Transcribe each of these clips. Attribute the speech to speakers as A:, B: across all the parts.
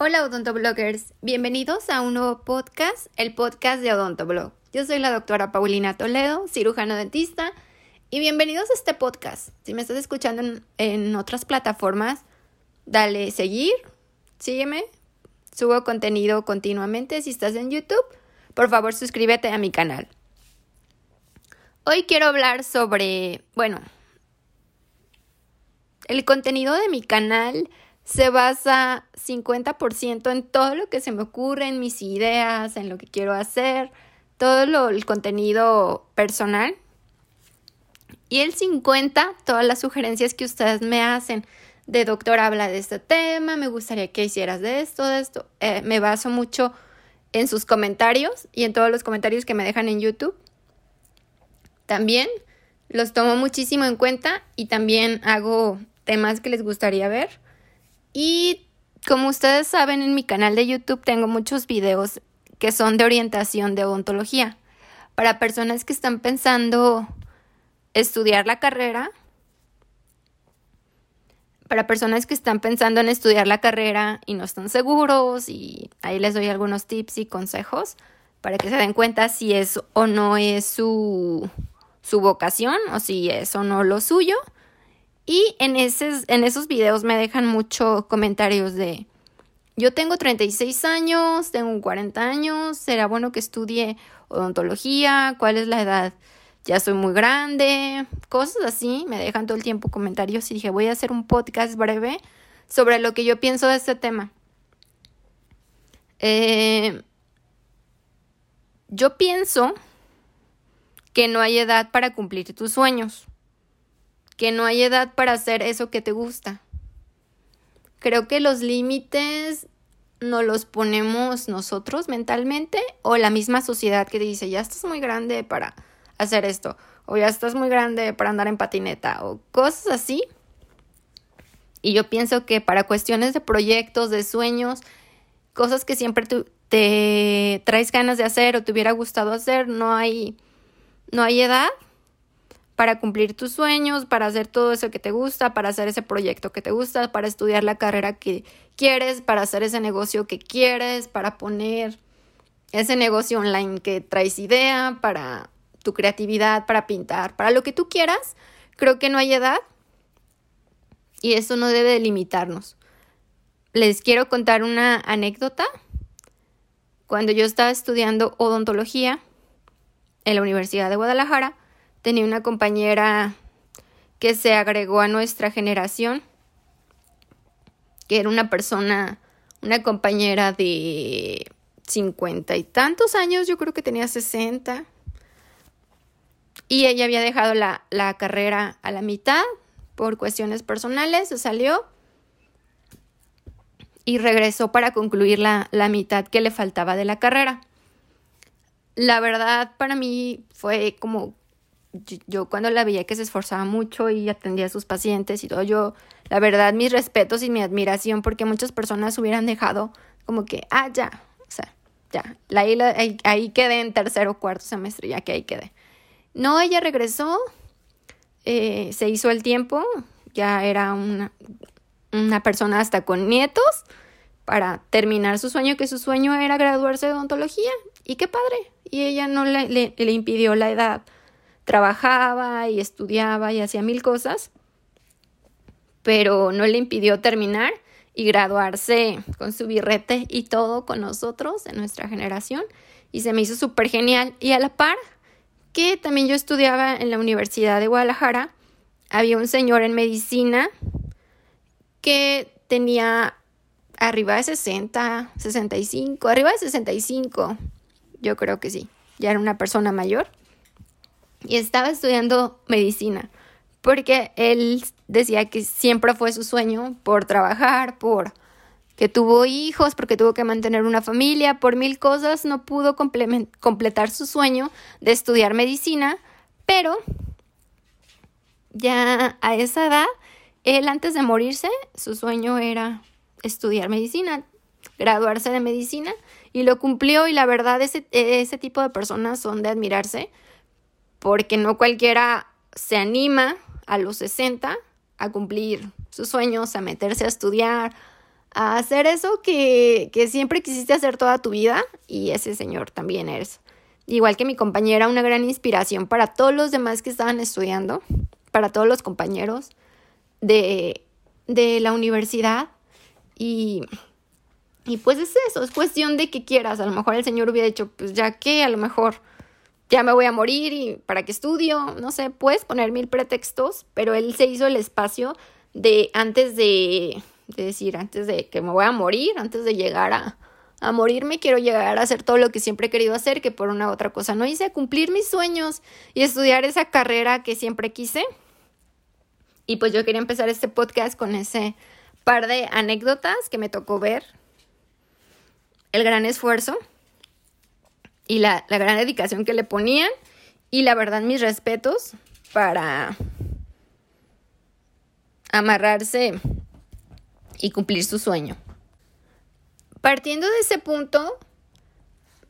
A: Hola odontobloggers, bienvenidos a un nuevo podcast, el podcast de Odontoblog. Yo soy la doctora Paulina Toledo, cirujano dentista, y bienvenidos a este podcast. Si me estás escuchando en, en otras plataformas, dale seguir, sígueme, subo contenido continuamente. Si estás en YouTube, por favor suscríbete a mi canal. Hoy quiero hablar sobre, bueno, el contenido de mi canal se basa 50% en todo lo que se me ocurre, en mis ideas, en lo que quiero hacer, todo lo, el contenido personal. Y el 50%, todas las sugerencias que ustedes me hacen. De doctor, habla de este tema, me gustaría que hicieras de esto, de esto. Eh, me baso mucho en sus comentarios y en todos los comentarios que me dejan en YouTube. También los tomo muchísimo en cuenta y también hago temas que les gustaría ver. Y como ustedes saben, en mi canal de YouTube tengo muchos videos que son de orientación de odontología para personas que están pensando estudiar la carrera, para personas que están pensando en estudiar la carrera y no están seguros y ahí les doy algunos tips y consejos para que se den cuenta si es o no es su, su vocación o si es o no lo suyo. Y en, en esos videos me dejan muchos comentarios de, yo tengo 36 años, tengo 40 años, será bueno que estudie odontología, cuál es la edad, ya soy muy grande, cosas así, me dejan todo el tiempo comentarios y dije, voy a hacer un podcast breve sobre lo que yo pienso de este tema. Eh, yo pienso que no hay edad para cumplir tus sueños que no hay edad para hacer eso que te gusta. Creo que los límites no los ponemos nosotros mentalmente o la misma sociedad que dice, ya estás muy grande para hacer esto, o ya estás muy grande para andar en patineta, o cosas así. Y yo pienso que para cuestiones de proyectos, de sueños, cosas que siempre te traes ganas de hacer o te hubiera gustado hacer, no hay, no hay edad para cumplir tus sueños, para hacer todo eso que te gusta, para hacer ese proyecto que te gusta, para estudiar la carrera que quieres, para hacer ese negocio que quieres, para poner ese negocio online que traes idea, para tu creatividad, para pintar, para lo que tú quieras. Creo que no hay edad y eso no debe limitarnos. Les quiero contar una anécdota. Cuando yo estaba estudiando odontología en la Universidad de Guadalajara, tenía una compañera que se agregó a nuestra generación, que era una persona, una compañera de cincuenta y tantos años, yo creo que tenía sesenta, y ella había dejado la, la carrera a la mitad por cuestiones personales, se salió y regresó para concluir la, la mitad que le faltaba de la carrera. La verdad, para mí fue como yo, cuando la veía que se esforzaba mucho y atendía a sus pacientes y todo, yo, la verdad, mis respetos y mi admiración, porque muchas personas hubieran dejado como que, ah, ya, o sea, ya, la, ahí, ahí, quedé en tercer o cuarto semestre, ya que ahí quedé. No, ella regresó, eh, se hizo el tiempo, ya era una, una persona hasta con nietos para terminar su sueño, que su sueño era graduarse de odontología. Y qué padre. Y ella no le, le impidió la edad trabajaba y estudiaba y hacía mil cosas, pero no le impidió terminar y graduarse con su birrete y todo con nosotros en nuestra generación y se me hizo súper genial y a la par que también yo estudiaba en la Universidad de Guadalajara, había un señor en medicina que tenía arriba de 60, 65, arriba de 65, yo creo que sí, ya era una persona mayor y estaba estudiando medicina porque él decía que siempre fue su sueño por trabajar, por que tuvo hijos, porque tuvo que mantener una familia, por mil cosas, no pudo completar su sueño de estudiar medicina, pero ya a esa edad, él antes de morirse, su sueño era estudiar medicina, graduarse de medicina, y lo cumplió y la verdad ese, ese tipo de personas son de admirarse porque no cualquiera se anima a los 60 a cumplir sus sueños, a meterse a estudiar, a hacer eso que, que siempre quisiste hacer toda tu vida y ese señor también es. Igual que mi compañera, una gran inspiración para todos los demás que estaban estudiando, para todos los compañeros de, de la universidad y y pues es eso, es cuestión de que quieras. A lo mejor el Señor hubiera dicho, pues ya que a lo mejor ya me voy a morir y para qué estudio, no sé, puedes poner mil pretextos, pero Él se hizo el espacio de antes de, de decir, antes de que me voy a morir, antes de llegar a, morirme, quiero llegar a hacer todo lo que siempre he querido hacer, que por una otra cosa no hice, cumplir mis sueños y estudiar esa carrera que siempre quise. Y pues yo quería empezar este podcast con ese par de anécdotas que me tocó ver el gran esfuerzo y la, gran dedicación que le ponían y la verdad mis respetos para amarrarse y cumplir su sueño. Partiendo de ese punto,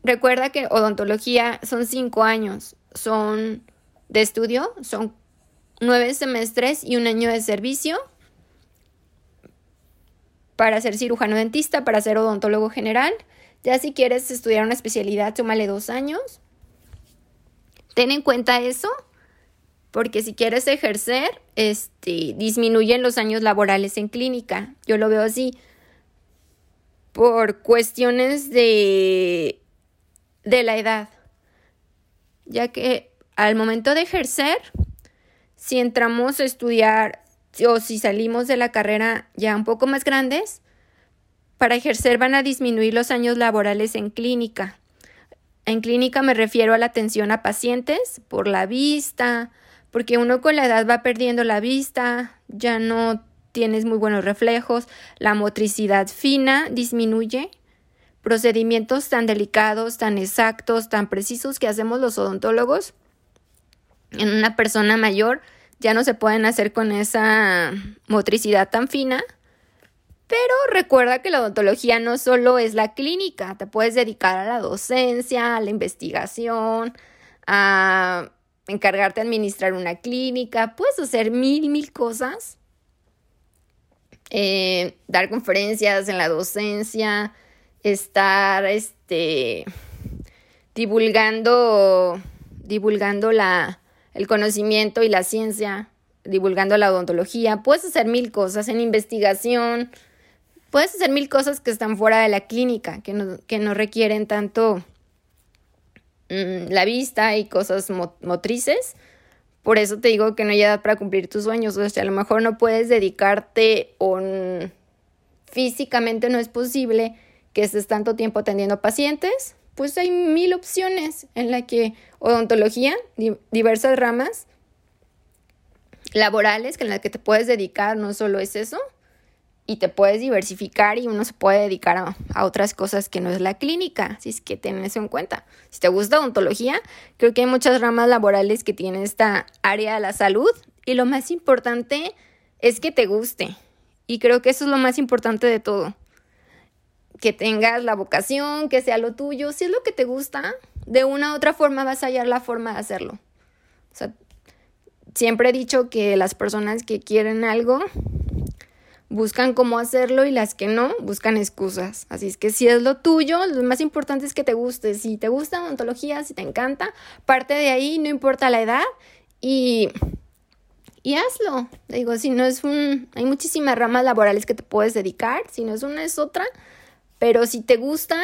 A: recuerda que odontología son cinco años, son de estudio, son nueve semestres y un año de servicio para ser cirujano dentista, para ser odontólogo general. Ya si quieres estudiar una especialidad, tómale dos años. Ten en cuenta eso, porque si quieres ejercer, este, disminuyen los años laborales en clínica. Yo lo veo así. Por cuestiones de, de la edad. Ya que al momento de ejercer, si entramos a estudiar o si salimos de la carrera ya un poco más grandes, para ejercer van a disminuir los años laborales en clínica. En clínica me refiero a la atención a pacientes por la vista, porque uno con la edad va perdiendo la vista, ya no tienes muy buenos reflejos, la motricidad fina disminuye, procedimientos tan delicados, tan exactos, tan precisos que hacemos los odontólogos en una persona mayor ya no se pueden hacer con esa motricidad tan fina. Pero recuerda que la odontología no solo es la clínica, te puedes dedicar a la docencia, a la investigación, a encargarte de administrar una clínica, puedes hacer mil, mil cosas. Eh, dar conferencias en la docencia, estar este, divulgando, divulgando la, el conocimiento y la ciencia, divulgando la odontología, puedes hacer mil cosas en investigación, puedes hacer mil cosas que están fuera de la clínica, que no, que no requieren tanto mm, la vista y cosas motrices. Por eso te digo que no hay edad para cumplir tus sueños. O sea, a lo mejor no puedes dedicarte o físicamente no es posible que estés tanto tiempo atendiendo pacientes, pues hay mil opciones en la que odontología, diversas ramas laborales en las que te puedes dedicar, no solo es eso, y te puedes diversificar y uno se puede dedicar a, a, otras cosas que no es la clínica, si es que tienes eso en cuenta. Si te gusta odontología, creo que hay muchas ramas laborales que tienen esta área de la salud y lo más importante es que te guste. Y creo que eso es lo más importante de todo que tengas la vocación, que sea lo tuyo, si es lo que te gusta, de una u otra forma vas a hallar la forma de hacerlo. Siempre he dicho que las personas que quieren algo buscan cómo hacerlo y las que no buscan excusas. Así es que si es lo tuyo, lo más importante es que te guste. Si te gusta ontología, si te encanta, parte de ahí, no importa la edad y y hazlo. Digo, si no es un hay muchísimas ramas laborales que te puedes dedicar, si no es una es otra. Pero si te gusta,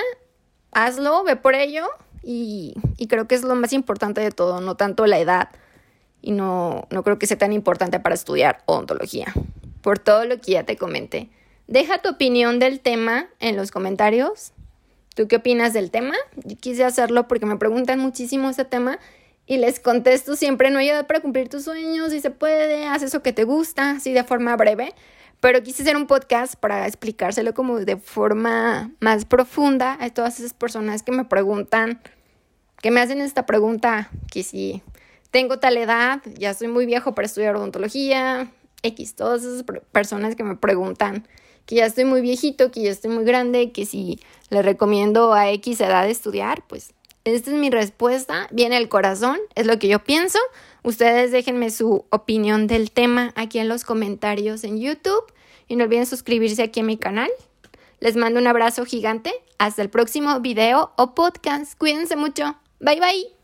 A: hazlo, ve por ello y, creo que es lo más importante de todo, no tanto la edad y no, no creo que sea tan importante para estudiar odontología, por todo lo que ya te comenté. Deja tu opinión del tema en los comentarios. ¿Tú qué opinas del tema? Yo quise hacerlo porque me preguntan muchísimo ese tema y les contesto siempre, no hay edad para cumplir tus sueños, si se puede, haz eso que te gusta, así de forma breve. Pero quise hacer un podcast para explicárselo como de forma más profunda a todas esas personas que me preguntan, que me hacen esta pregunta, que si tengo tal edad, ya soy muy viejo para estudiar odontología, X, todas esas personas que me preguntan que ya estoy muy viejito, que ya estoy muy grande, que si le recomiendo a X edad estudiar, pues esta es mi respuesta, viene el corazón, es lo que yo pienso. Ustedes déjenme su opinión del tema aquí en los comentarios en YouTube y no olviden suscribirse aquí a mi canal. Les mando un abrazo gigante. Hasta el próximo video o podcast. Cuídense mucho. Bye bye.